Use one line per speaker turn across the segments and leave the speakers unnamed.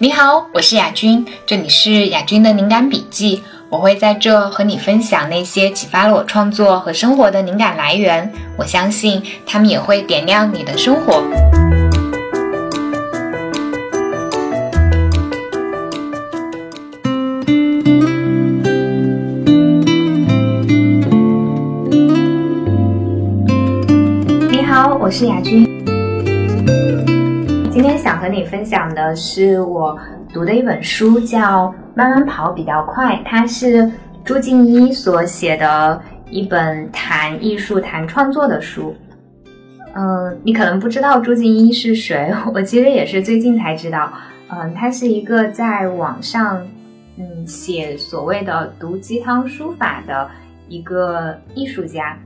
你好，我是雅君，这里是雅君的灵感笔记。我会在这和你分享那些启发了我创作和生活的灵感来源。我相信他们也会点亮你的生活。你好，我是雅君。今天想和你分享的是我读的一本书，叫《慢慢跑比较快》，它是朱静一所写的一本谈艺术、谈创作的书。嗯，你可能不知道朱静一是谁，我其实也是最近才知道。嗯，他是一个在网上嗯写所谓的毒鸡汤书法的一个艺术家。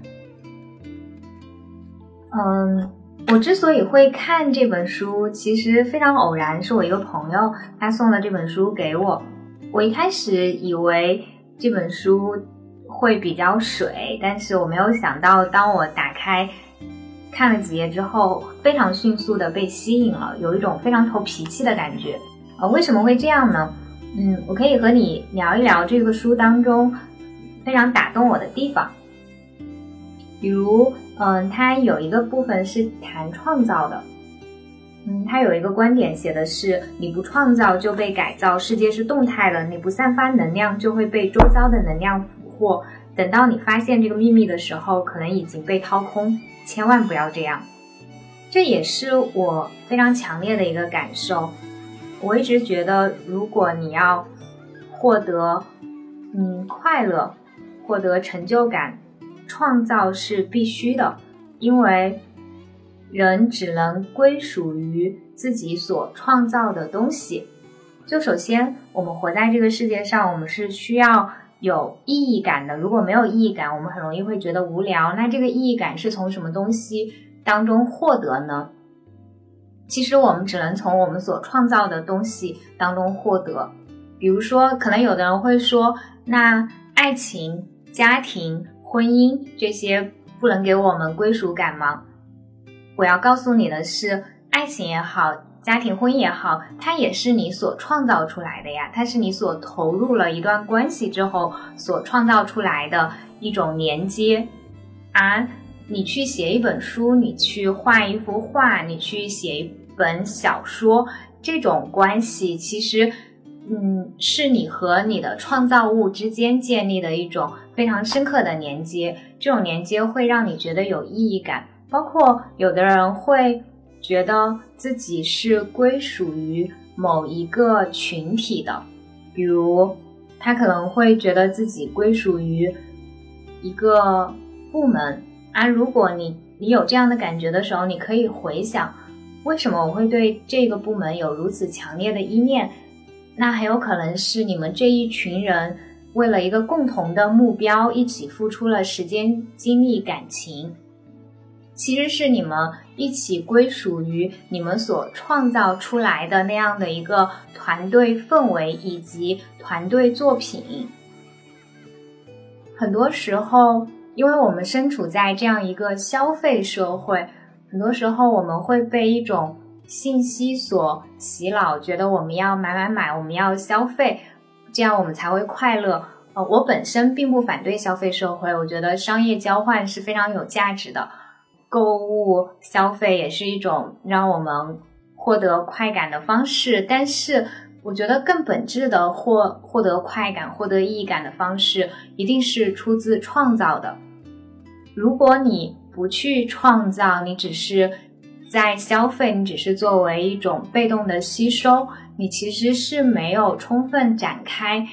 嗯。我之所以会看这本书，其实非常偶然，是我一个朋友他送了这本书给我。我一开始以为这本书会比较水，但是我没有想到，当我打开看了几页之后，非常迅速的被吸引了，有一种非常投脾气的感觉。呃，为什么会这样呢？嗯，我可以和你聊一聊这个书当中非常打动我的地方，比如。嗯，它有一个部分是谈创造的。嗯，它有一个观点写的是：你不创造就被改造，世界是动态的；你不散发能量就会被周遭的能量俘获。等到你发现这个秘密的时候，可能已经被掏空。千万不要这样。这也是我非常强烈的一个感受。我一直觉得，如果你要获得嗯快乐，获得成就感。创造是必须的，因为人只能归属于自己所创造的东西。就首先，我们活在这个世界上，我们是需要有意义感的。如果没有意义感，我们很容易会觉得无聊。那这个意义感是从什么东西当中获得呢？其实，我们只能从我们所创造的东西当中获得。比如说，可能有的人会说，那爱情、家庭。婚姻这些不能给我们归属感吗？我要告诉你的是，爱情也好，家庭婚姻也好，它也是你所创造出来的呀。它是你所投入了一段关系之后所创造出来的一种连接。而你去写一本书，你去画一幅画，你去写一本小说，这种关系其实。嗯，是你和你的创造物之间建立的一种非常深刻的连接，这种连接会让你觉得有意义感。包括有的人会觉得自己是归属于某一个群体的，比如他可能会觉得自己归属于一个部门。而如果你你有这样的感觉的时候，你可以回想，为什么我会对这个部门有如此强烈的依恋？那很有可能是你们这一群人为了一个共同的目标一起付出了时间、精力、感情，其实是你们一起归属于你们所创造出来的那样的一个团队氛围以及团队作品。很多时候，因为我们身处在这样一个消费社会，很多时候我们会被一种。信息所洗脑，觉得我们要买买买，我们要消费，这样我们才会快乐。呃，我本身并不反对消费社会，我觉得商业交换是非常有价值的，购物消费也是一种让我们获得快感的方式。但是，我觉得更本质的获获得快感、获得意义感的方式，一定是出自创造的。如果你不去创造，你只是。在消费，你只是作为一种被动的吸收，你其实是没有充分展开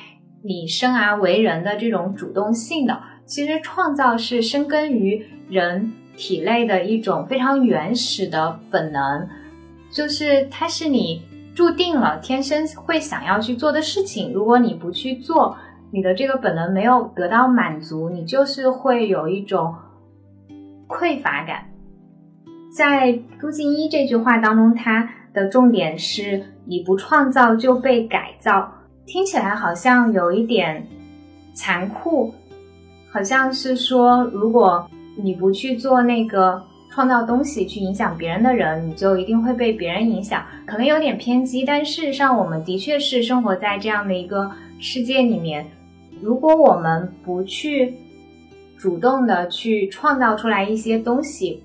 你生而为人的这种主动性的。其实创造是深根于人体内的一种非常原始的本能，就是它是你注定了天生会想要去做的事情。如果你不去做，你的这个本能没有得到满足，你就是会有一种匮乏感。在朱静一这句话当中，它的重点是你不创造就被改造，听起来好像有一点残酷，好像是说如果你不去做那个创造东西去影响别人的人，你就一定会被别人影响，可能有点偏激，但事实上我们的确是生活在这样的一个世界里面。如果我们不去主动的去创造出来一些东西，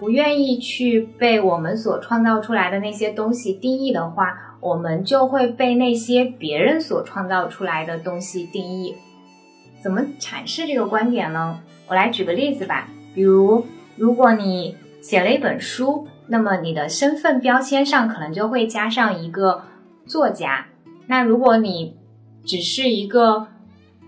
不愿意去被我们所创造出来的那些东西定义的话，我们就会被那些别人所创造出来的东西定义。怎么阐释这个观点呢？我来举个例子吧，比如。如果你写了一本书，那么你的身份标签上可能就会加上一个作家。那如果你只是一个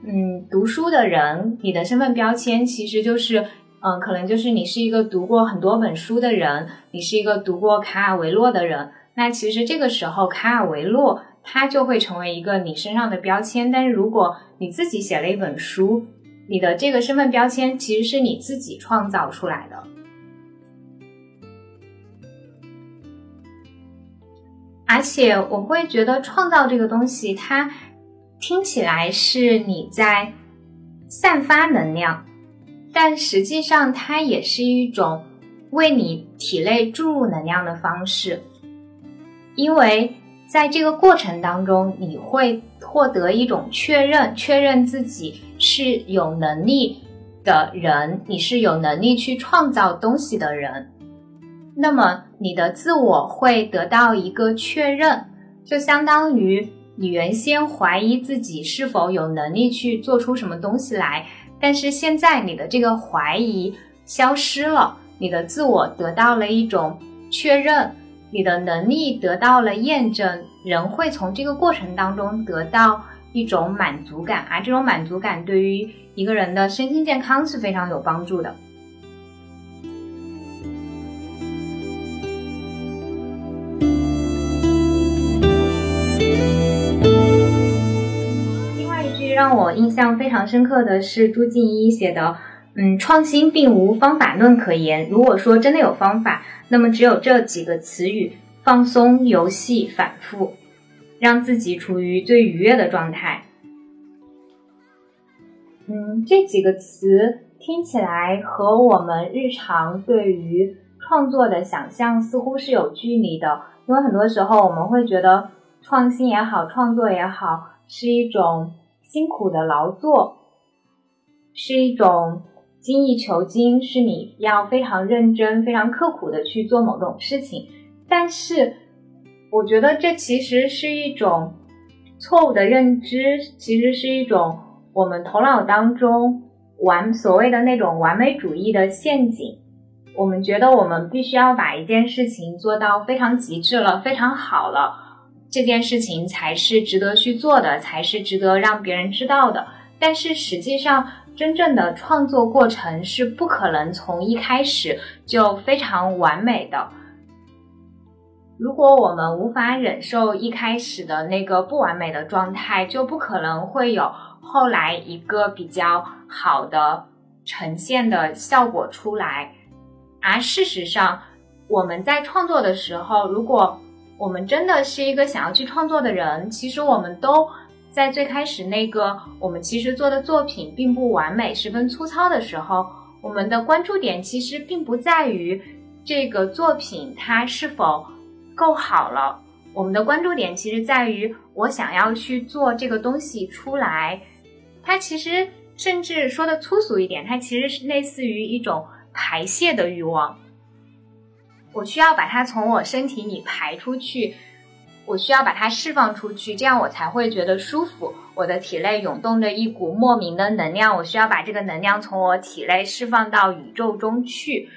嗯读书的人，你的身份标签其实就是嗯，可能就是你是一个读过很多本书的人，你是一个读过卡尔维诺的人。那其实这个时候，卡尔维诺他就会成为一个你身上的标签。但是如果你自己写了一本书，你的这个身份标签其实是你自己创造出来的，而且我会觉得创造这个东西，它听起来是你在散发能量，但实际上它也是一种为你体内注入能量的方式，因为在这个过程当中，你会获得一种确认，确认自己。是有能力的人，你是有能力去创造东西的人，那么你的自我会得到一个确认，就相当于你原先怀疑自己是否有能力去做出什么东西来，但是现在你的这个怀疑消失了，你的自我得到了一种确认，你的能力得到了验证，人会从这个过程当中得到。一种满足感啊，这种满足感对于一个人的身心健康是非常有帮助的。我印象非常深刻的是朱静一写的：“嗯，创新并无方法论可言。如果说真的有方法，那么只有这几个词语：放松、游戏、反复。”让自己处于最愉悦的状态。嗯，这几个词听起来和我们日常对于创作的想象似乎是有距离的，因为很多时候我们会觉得创新也好，创作也好，是一种辛苦的劳作，是一种精益求精，是你要非常认真、非常刻苦的去做某种事情，但是。我觉得这其实是一种错误的认知，其实是一种我们头脑当中完所谓的那种完美主义的陷阱。我们觉得我们必须要把一件事情做到非常极致了，非常好了，这件事情才是值得去做的，才是值得让别人知道的。但是实际上，真正的创作过程是不可能从一开始就非常完美的。如果我们无法忍受一开始的那个不完美的状态，就不可能会有后来一个比较好的呈现的效果出来。而事实上，我们在创作的时候，如果我们真的是一个想要去创作的人，其实我们都在最开始那个我们其实做的作品并不完美、十分粗糙的时候，我们的关注点其实并不在于这个作品它是否。够好了，我们的关注点其实在于我想要去做这个东西出来。它其实甚至说的粗俗一点，它其实是类似于一种排泄的欲望。我需要把它从我身体里排出去，我需要把它释放出去，这样我才会觉得舒服。我的体内涌动着一股莫名的能量，我需要把这个能量从我体内释放到宇宙中去，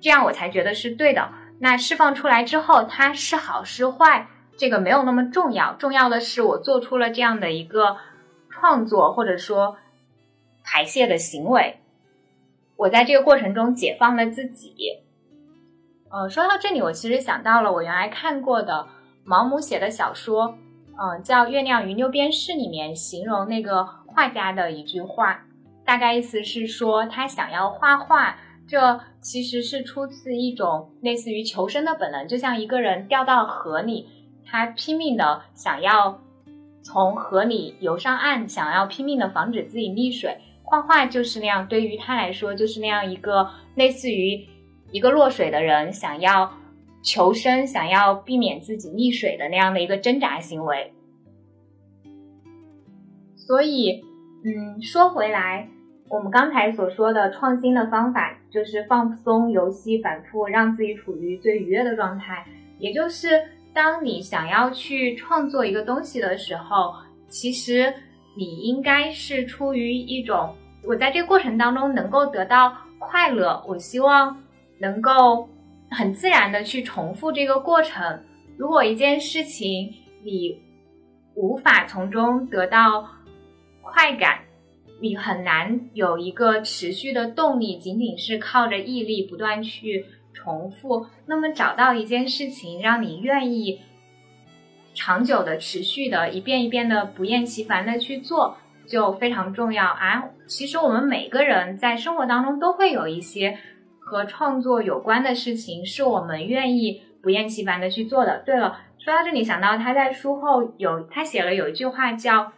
这样我才觉得是对的。那释放出来之后，它是好是坏，这个没有那么重要。重要的是我做出了这样的一个创作，或者说排泄的行为。我在这个过程中解放了自己。呃，说到这里，我其实想到了我原来看过的毛姆写的小说，嗯，叫《月亮与六便士》里面形容那个画家的一句话，大概意思是说他想要画画。这其实是出自一种类似于求生的本能，就像一个人掉到河里，他拼命的想要从河里游上岸，想要拼命的防止自己溺水。画画就是那样，对于他来说就是那样一个类似于一个落水的人想要求生、想要避免自己溺水的那样的一个挣扎行为。所以，嗯，说回来，我们刚才所说的创新的方法，就是放松、游戏、反复，让自己处于最愉悦的状态。也就是，当你想要去创作一个东西的时候，其实你应该是出于一种，我在这个过程当中能够得到快乐，我希望能够很自然的去重复这个过程。如果一件事情你无法从中得到，快感，你很难有一个持续的动力，仅仅是靠着毅力不断去重复。那么找到一件事情让你愿意长久的、持续的、一遍一遍的、不厌其烦的去做，就非常重要啊！其实我们每个人在生活当中都会有一些和创作有关的事情，是我们愿意不厌其烦的去做的。对了，说到这里，想到他在书后有他写了有一句话叫。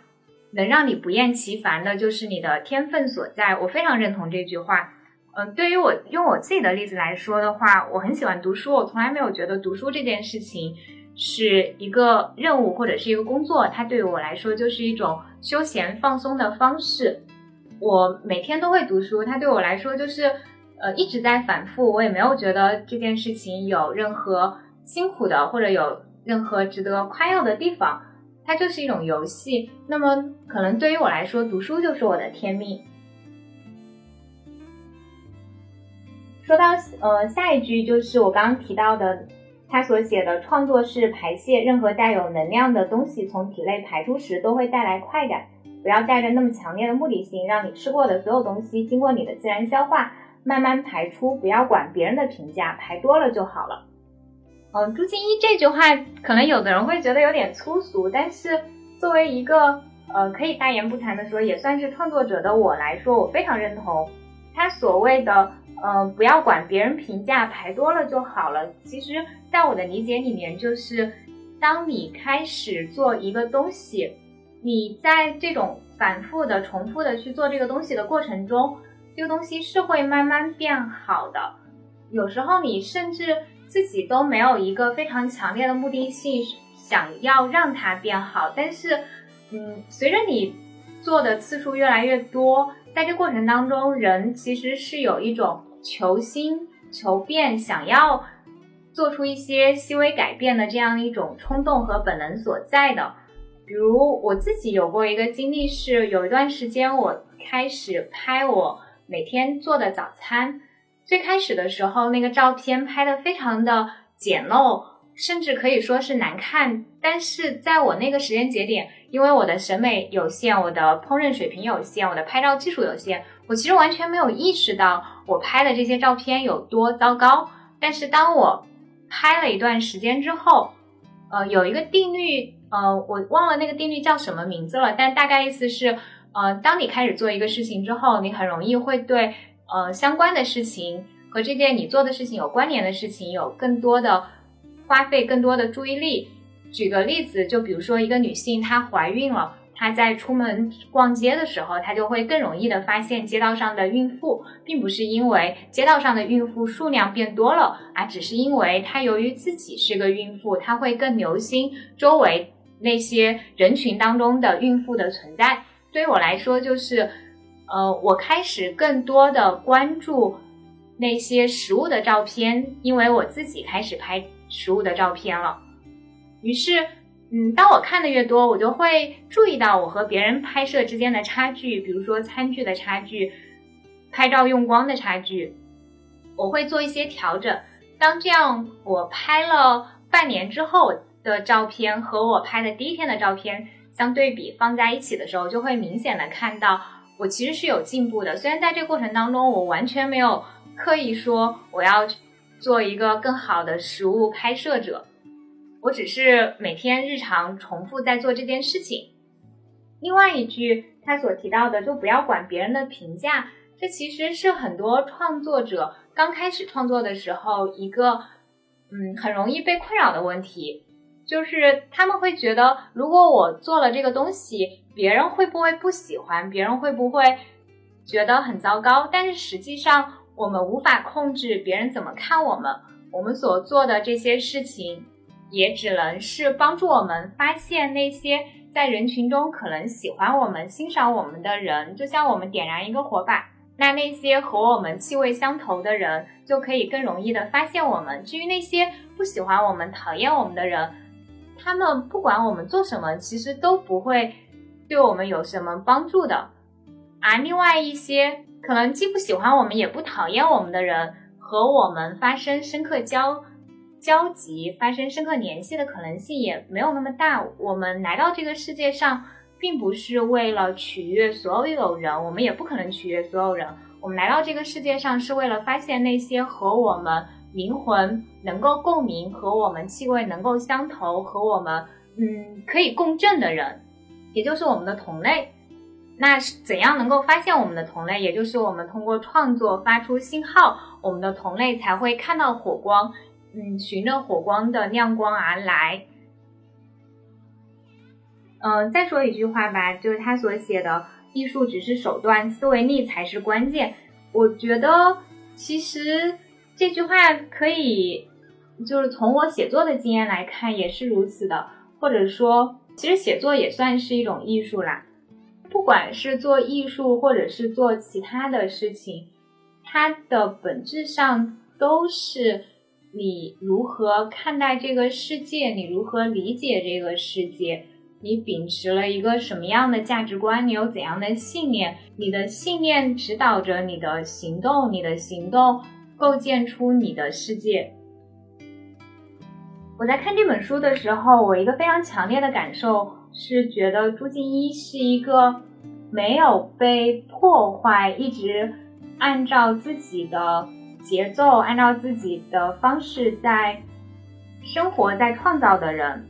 能让你不厌其烦的，就是你的天分所在。我非常认同这句话。嗯，对于我用我自己的例子来说的话，我很喜欢读书。我从来没有觉得读书这件事情是一个任务或者是一个工作，它对于我来说就是一种休闲放松的方式。我每天都会读书，它对我来说就是呃一直在反复。我也没有觉得这件事情有任何辛苦的，或者有任何值得夸耀的地方。它就是一种游戏，那么可能对于我来说，读书就是我的天命。说到呃下一句，就是我刚刚提到的，他所写的创作是排泄，任何带有能量的东西从体内排出时都会带来快感。不要带着那么强烈的目的性，让你吃过的所有东西经过你的自然消化，慢慢排出，不要管别人的评价，排多了就好了。嗯，朱金一这句话，可能有的人会觉得有点粗俗，但是作为一个呃可以大言不惭的说，也算是创作者的我来说，我非常认同他所谓的呃不要管别人评价，排多了就好了。其实，在我的理解里面，就是当你开始做一个东西，你在这种反复的、重复的去做这个东西的过程中，这个东西是会慢慢变好的。有时候你甚至。自己都没有一个非常强烈的目的性，想要让它变好。但是，嗯，随着你做的次数越来越多，在这过程当中，人其实是有一种求新求变，想要做出一些细微改变的这样一种冲动和本能所在的。比如我自己有过一个经历，是有一段时间我开始拍我每天做的早餐。最开始的时候，那个照片拍的非常的简陋，甚至可以说是难看。但是在我那个时间节点，因为我的审美有限，我的烹饪水平有限，我的拍照技术有限，我其实完全没有意识到我拍的这些照片有多糟糕。但是当我拍了一段时间之后，呃，有一个定律，呃，我忘了那个定律叫什么名字了，但大概意思是，呃，当你开始做一个事情之后，你很容易会对。呃，相关的事情和这件你做的事情有关联的事情，有更多的花费更多的注意力。举个例子，就比如说一个女性她怀孕了，她在出门逛街的时候，她就会更容易的发现街道上的孕妇，并不是因为街道上的孕妇数量变多了，而只是因为她由于自己是个孕妇，她会更留心周围那些人群当中的孕妇的存在。对于我来说，就是。呃，我开始更多的关注那些食物的照片，因为我自己开始拍食物的照片了。于是，嗯，当我看的越多，我就会注意到我和别人拍摄之间的差距，比如说餐具的差距、拍照用光的差距，我会做一些调整。当这样我拍了半年之后的照片和我拍的第一天的照片相对比放在一起的时候，就会明显的看到。我其实是有进步的，虽然在这个过程当中，我完全没有刻意说我要做一个更好的食物拍摄者，我只是每天日常重复在做这件事情。另外一句他所提到的，就不要管别人的评价，这其实是很多创作者刚开始创作的时候一个嗯很容易被困扰的问题。就是他们会觉得，如果我做了这个东西，别人会不会不喜欢？别人会不会觉得很糟糕？但是实际上，我们无法控制别人怎么看我们，我们所做的这些事情，也只能是帮助我们发现那些在人群中可能喜欢我们、欣赏我们的人。就像我们点燃一个火把，那那些和我们气味相投的人，就可以更容易的发现我们。至于那些不喜欢我们、讨厌我们的人，他们不管我们做什么，其实都不会对我们有什么帮助的。而另外一些可能既不喜欢我们也不讨厌我们的人，和我们发生深刻交交集、发生深刻联系的可能性也没有那么大。我们来到这个世界上，并不是为了取悦所有人，我们也不可能取悦所有人。我们来到这个世界上，是为了发现那些和我们灵魂能够共鸣、和我们气味能够相投、和我们嗯可以共振的人，也就是我们的同类。那是怎样能够发现我们的同类？也就是我们通过创作发出信号，我们的同类才会看到火光，嗯，循着火光的亮光而来。嗯，再说一句话吧，就是他所写的“艺术只是手段，思维力才是关键”。我觉得其实这句话可以，就是从我写作的经验来看也是如此的，或者说，其实写作也算是一种艺术啦。不管是做艺术，或者是做其他的事情，它的本质上都是你如何看待这个世界，你如何理解这个世界，你秉持了一个什么样的价值观，你有怎样的信念，你的信念指导着你的行动，你的行动构建出你的世界。我在看这本书的时候，我一个非常强烈的感受。是觉得朱静一是一个没有被破坏，一直按照自己的节奏、按照自己的方式在生活、在创造的人。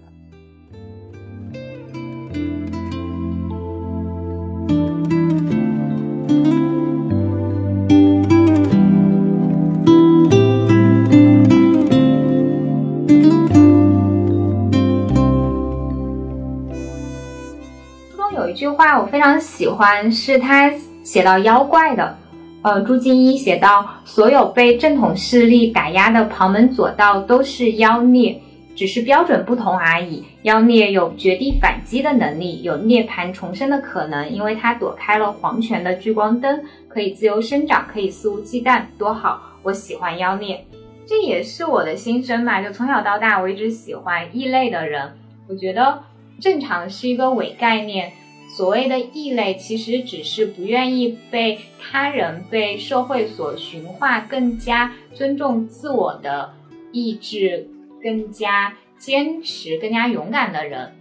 句话我非常喜欢，是他写到妖怪的。呃，朱敬一写到，所有被正统势力打压的旁门左道都是妖孽，只是标准不同而已。妖孽有绝地反击的能力，有涅槃重生的可能，因为他躲开了黄泉的聚光灯，可以自由生长，可以肆无忌惮，多好！我喜欢妖孽，这也是我的心声嘛。就从小到大，我一直喜欢异类的人。我觉得正常是一个伪概念。所谓的异类，其实只是不愿意被他人、被社会所驯化，更加尊重自我的意志，更加坚持、更加勇敢的人。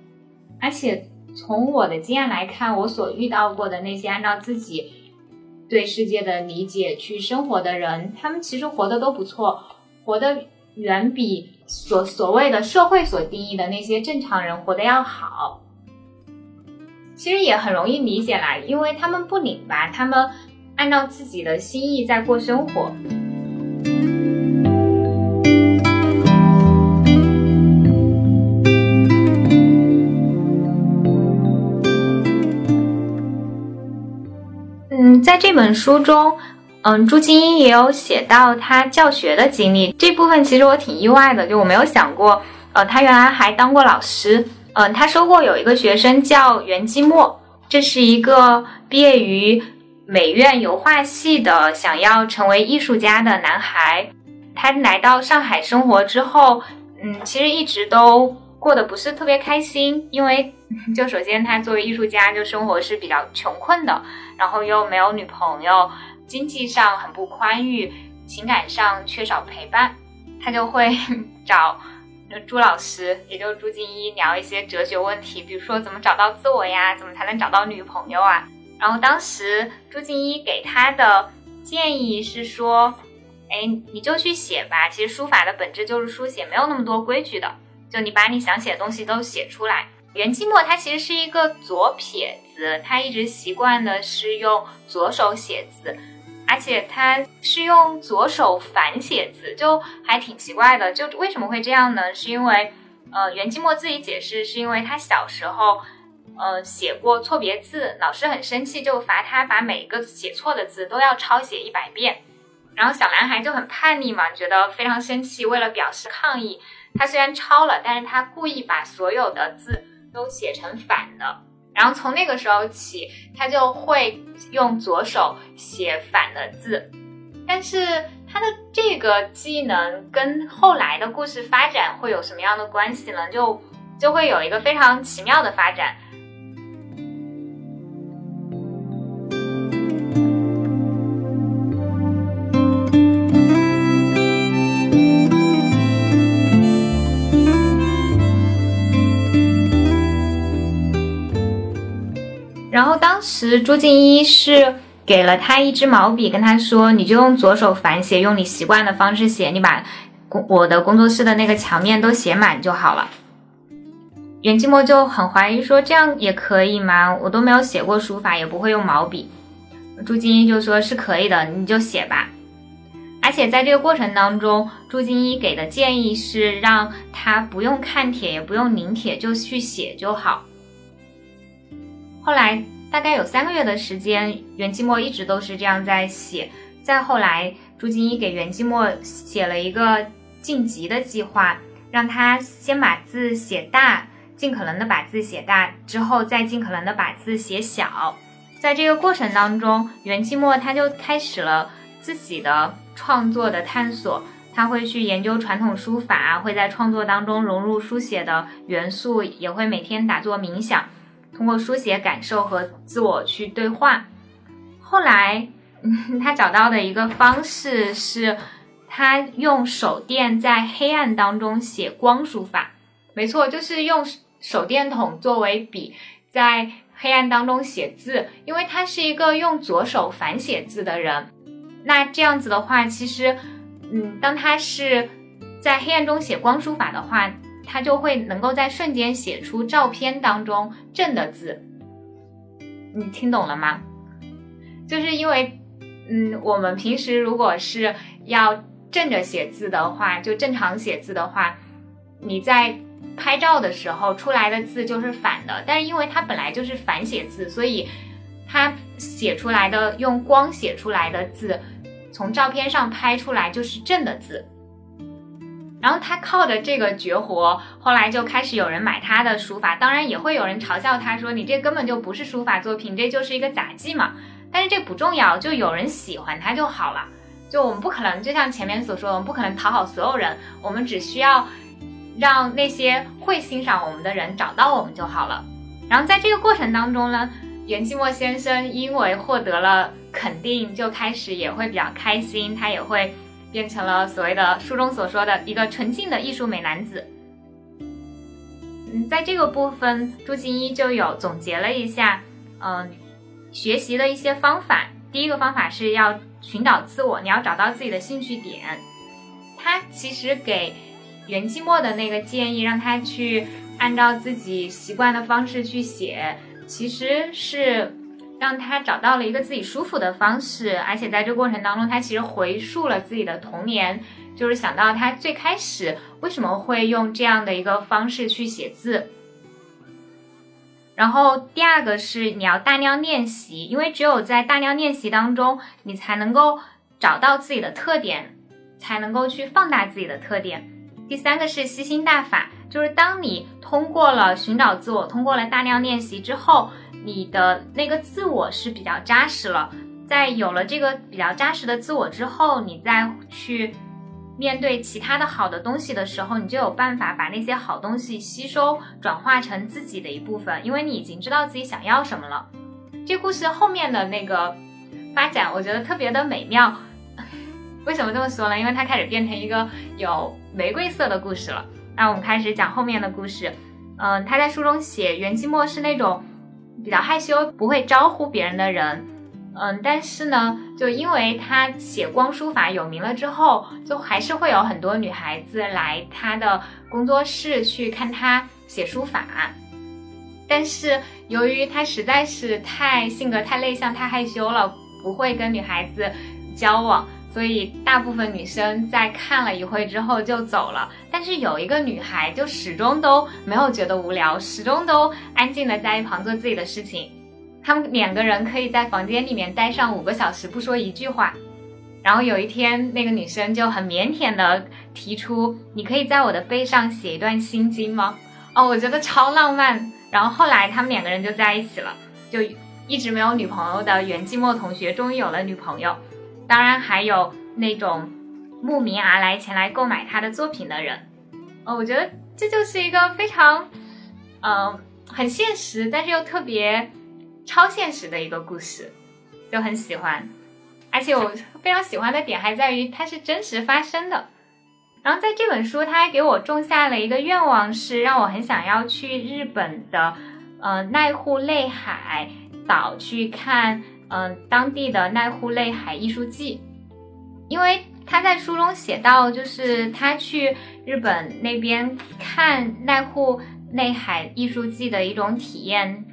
而且从我的经验来看，我所遇到过的那些按照自己对世界的理解去生活的人，他们其实活得都不错，活得远比所所谓的社会所定义的那些正常人活得要好。其实也很容易理解啦，因为他们不拧巴，他们按照自己的心意在过生活。嗯，在这本书中，嗯，朱金英也有写到他教学的经历，这部分其实我挺意外的，就我没有想过，呃，他原来还当过老师。嗯，他说过有一个学生叫袁基墨，这是一个毕业于美院油画系的，想要成为艺术家的男孩。他来到上海生活之后，嗯，其实一直都过得不是特别开心，因为 就首先他作为艺术家，就生活是比较穷困的，然后又没有女朋友，经济上很不宽裕，情感上缺少陪伴，他就会 找。那朱老师，也就是朱静一，聊一些哲学问题，比如说怎么找到自我呀，怎么才能找到女朋友啊？然后当时朱静一给他的建议是说，哎，你就去写吧。其实书法的本质就是书写，没有那么多规矩的，就你把你想写的东西都写出来。袁寂寞他其实是一个左撇子，他一直习惯的是用左手写字。而且他是用左手反写字，就还挺奇怪的。就为什么会这样呢？是因为，呃，袁寂寞自己解释，是因为他小时候，呃，写过错别字，老师很生气，就罚他把每一个写错的字都要抄写一百遍。然后小男孩就很叛逆嘛，觉得非常生气，为了表示抗议，他虽然抄了，但是他故意把所有的字都写成反的。然后从那个时候起，他就会用左手写反的字。但是他的这个技能跟后来的故事发展会有什么样的关系呢？就就会有一个非常奇妙的发展。然后当时朱静一是给了他一支毛笔，跟他说：“你就用左手反写，用你习惯的方式写，你把工我的工作室的那个墙面都写满就好了。”袁寂寞就很怀疑说：“这样也可以吗？我都没有写过书法，也不会用毛笔。”朱静一就说：“是可以的，你就写吧。”而且在这个过程当中，朱静一给的建议是让他不用看帖，也不用拧帖，就去写就好。后来大概有三个月的时间，袁寂寞一直都是这样在写。再后来，朱静一给袁寂寞写了一个晋级的计划，让他先把字写大，尽可能的把字写大，之后再尽可能的把字写小。在这个过程当中，袁寂寞他就开始了自己的创作的探索。他会去研究传统书法，会在创作当中融入书写的元素，也会每天打坐冥想。通过书写感受和自我去对话，后来嗯他找到的一个方式是，他用手电在黑暗当中写光书法。没错，就是用手电筒作为笔，在黑暗当中写字。因为他是一个用左手反写字的人，那这样子的话，其实，嗯，当他是在黑暗中写光书法的话。他就会能够在瞬间写出照片当中正的字，你听懂了吗？就是因为，嗯，我们平时如果是要正着写字的话，就正常写字的话，你在拍照的时候出来的字就是反的。但是因为它本来就是反写字，所以它写出来的用光写出来的字，从照片上拍出来就是正的字。然后他靠着这个绝活，后来就开始有人买他的书法，当然也会有人嘲笑他说：“你这根本就不是书法作品，这就是一个杂技嘛。”但是这不重要，就有人喜欢他就好了。就我们不可能，就像前面所说，我们不可能讨好所有人，我们只需要让那些会欣赏我们的人找到我们就好了。然后在这个过程当中呢，袁寂寞先生因为获得了肯定，就开始也会比较开心，他也会。变成了所谓的书中所说的一个纯净的艺术美男子。嗯，在这个部分，朱静一就有总结了一下，嗯，学习的一些方法。第一个方法是要寻找自我，你要找到自己的兴趣点。他其实给袁寂寞的那个建议，让他去按照自己习惯的方式去写，其实是。让他找到了一个自己舒服的方式，而且在这过程当中，他其实回溯了自己的童年，就是想到他最开始为什么会用这样的一个方式去写字。然后第二个是你要大量练习，因为只有在大量练习当中，你才能够找到自己的特点，才能够去放大自己的特点。第三个是吸星大法，就是当你通过了寻找自我，通过了大量练习之后。你的那个自我是比较扎实了，在有了这个比较扎实的自我之后，你再去面对其他的好的东西的时候，你就有办法把那些好东西吸收转化成自己的一部分，因为你已经知道自己想要什么了。这故事后面的那个发展，我觉得特别的美妙。为什么这么说呢？因为它开始变成一个有玫瑰色的故事了。那我们开始讲后面的故事。嗯，他在书中写袁寂寞是那种。比较害羞，不会招呼别人的人，嗯，但是呢，就因为他写光书法有名了之后，就还是会有很多女孩子来他的工作室去看他写书法。但是由于他实在是太性格太内向、太害羞了，不会跟女孩子交往。所以大部分女生在看了一会之后就走了，但是有一个女孩就始终都没有觉得无聊，始终都安静的在一旁做自己的事情。他们两个人可以在房间里面待上五个小时不说一句话，然后有一天，那个女生就很腼腆的提出：“你可以在我的背上写一段心经吗？”哦，我觉得超浪漫。然后后来他们两个人就在一起了，就一直没有女朋友的袁寂寞同学终于有了女朋友。当然还有那种慕名而来前来购买他的作品的人。哦，我觉得这就是一个非常，嗯，很现实，但是又特别超现实的一个故事，就很喜欢。而且我非常喜欢的点还在于它是真实发生的。然后在这本书，他还给我种下了一个愿望，是让我很想要去日本的，呃，濑户内海岛去看，嗯，当地的濑户内海艺术季。因为他在书中写到，就是他去日本那边看濑户内海艺术季的一种体验。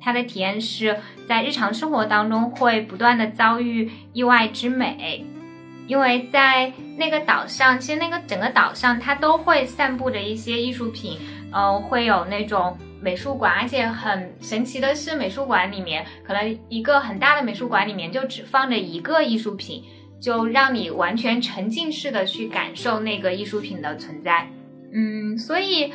他的体验是在日常生活当中会不断的遭遇意外之美，因为在那个岛上，其实那个整个岛上它都会散布着一些艺术品，嗯，会有那种美术馆，而且很神奇的是，美术馆里面可能一个很大的美术馆里面就只放着一个艺术品，就让你完全沉浸式的去感受那个艺术品的存在，嗯，所以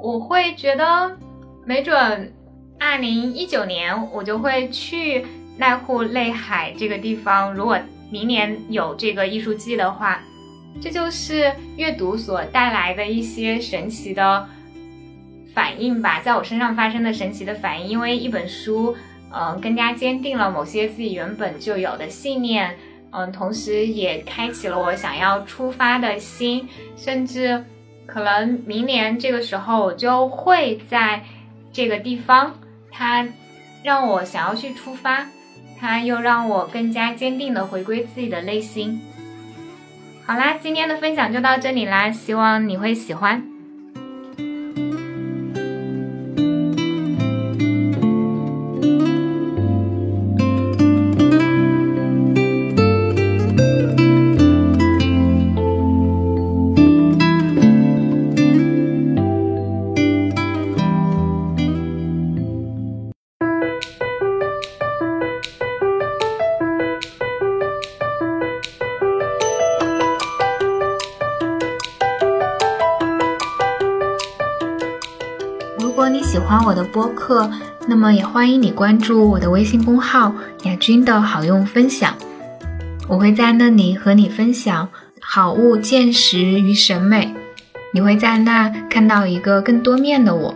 我会觉得没准。二零一九年我就会去濑户内海这个地方。如果明年有这个艺术季的话，这就是阅读所带来的一些神奇的反应吧，在我身上发生的神奇的反应。因为一本书，嗯，更加坚定了某些自己原本就有的信念，嗯，同时也开启了我想要出发的心，甚至可能明年这个时候我就会在这个地方。它让我想要去出发，它又让我更加坚定的回归自己的内心。好啦，今天的分享就到这里啦，希望你会喜欢。播客，那么也欢迎你关注我的微信公号“雅君的好用分享”，我会在那里和你分享好物、见识与审美，你会在那看到一个更多面的我。